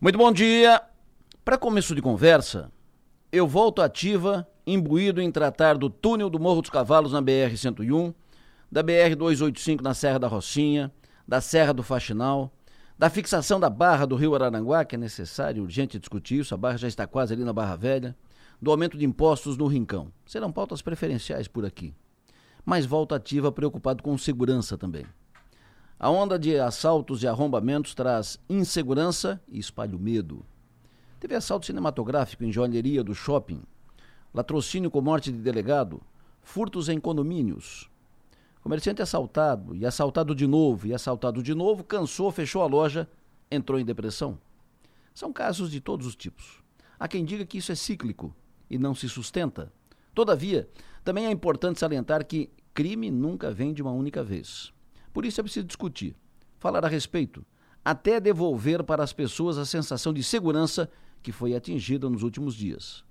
Muito bom dia. Para começo de conversa, eu volto ativa, imbuído em tratar do túnel do Morro dos Cavalos na BR-101, da BR-285 na Serra da Rocinha, da Serra do Faxinal, da fixação da barra do Rio Araranguá, que é necessário, urgente discutir isso, a barra já está quase ali na Barra Velha, do aumento de impostos no Rincão. Serão pautas preferenciais por aqui. Mas volto ativa preocupado com segurança também. A onda de assaltos e arrombamentos traz insegurança e espalha o medo. Teve assalto cinematográfico em joalheria do shopping, latrocínio com morte de delegado, furtos em condomínios. Comerciante assaltado e assaltado de novo e assaltado de novo, cansou, fechou a loja, entrou em depressão. São casos de todos os tipos. Há quem diga que isso é cíclico e não se sustenta. Todavia, também é importante salientar que crime nunca vem de uma única vez. Por isso é preciso discutir, falar a respeito, até devolver para as pessoas a sensação de segurança que foi atingida nos últimos dias.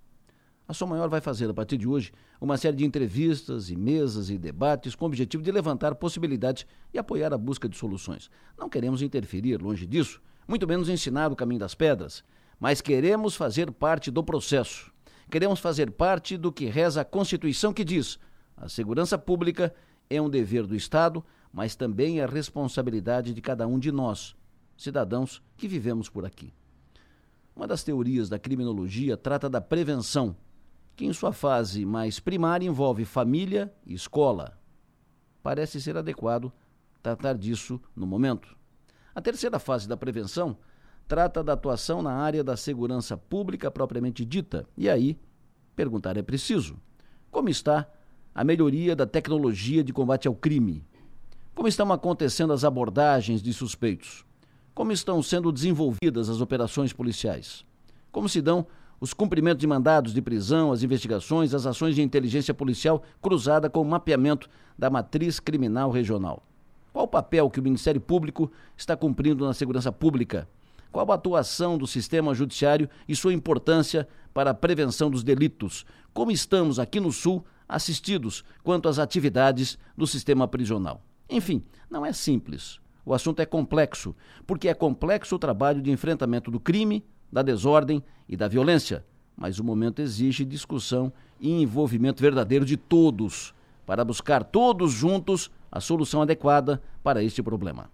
A Som Maior vai fazer, a partir de hoje, uma série de entrevistas e mesas e debates com o objetivo de levantar possibilidades e apoiar a busca de soluções. Não queremos interferir, longe disso, muito menos ensinar o caminho das pedras, mas queremos fazer parte do processo. Queremos fazer parte do que reza a Constituição que diz: a segurança pública é um dever do Estado mas também a responsabilidade de cada um de nós, cidadãos que vivemos por aqui. Uma das teorias da criminologia trata da prevenção, que em sua fase mais primária envolve família e escola. Parece ser adequado tratar disso no momento. A terceira fase da prevenção trata da atuação na área da segurança pública propriamente dita. E aí, perguntar é preciso: como está a melhoria da tecnologia de combate ao crime? Como estão acontecendo as abordagens de suspeitos? Como estão sendo desenvolvidas as operações policiais? Como se dão os cumprimentos de mandados de prisão, as investigações, as ações de inteligência policial cruzada com o mapeamento da matriz criminal regional? Qual o papel que o Ministério Público está cumprindo na segurança pública? Qual a atuação do sistema judiciário e sua importância para a prevenção dos delitos? Como estamos aqui no Sul assistidos quanto às atividades do sistema prisional? Enfim, não é simples. O assunto é complexo, porque é complexo o trabalho de enfrentamento do crime, da desordem e da violência. Mas o momento exige discussão e envolvimento verdadeiro de todos, para buscar todos juntos a solução adequada para este problema.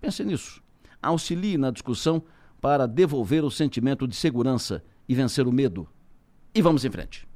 Pense nisso. Auxilie na discussão para devolver o sentimento de segurança e vencer o medo. E vamos em frente.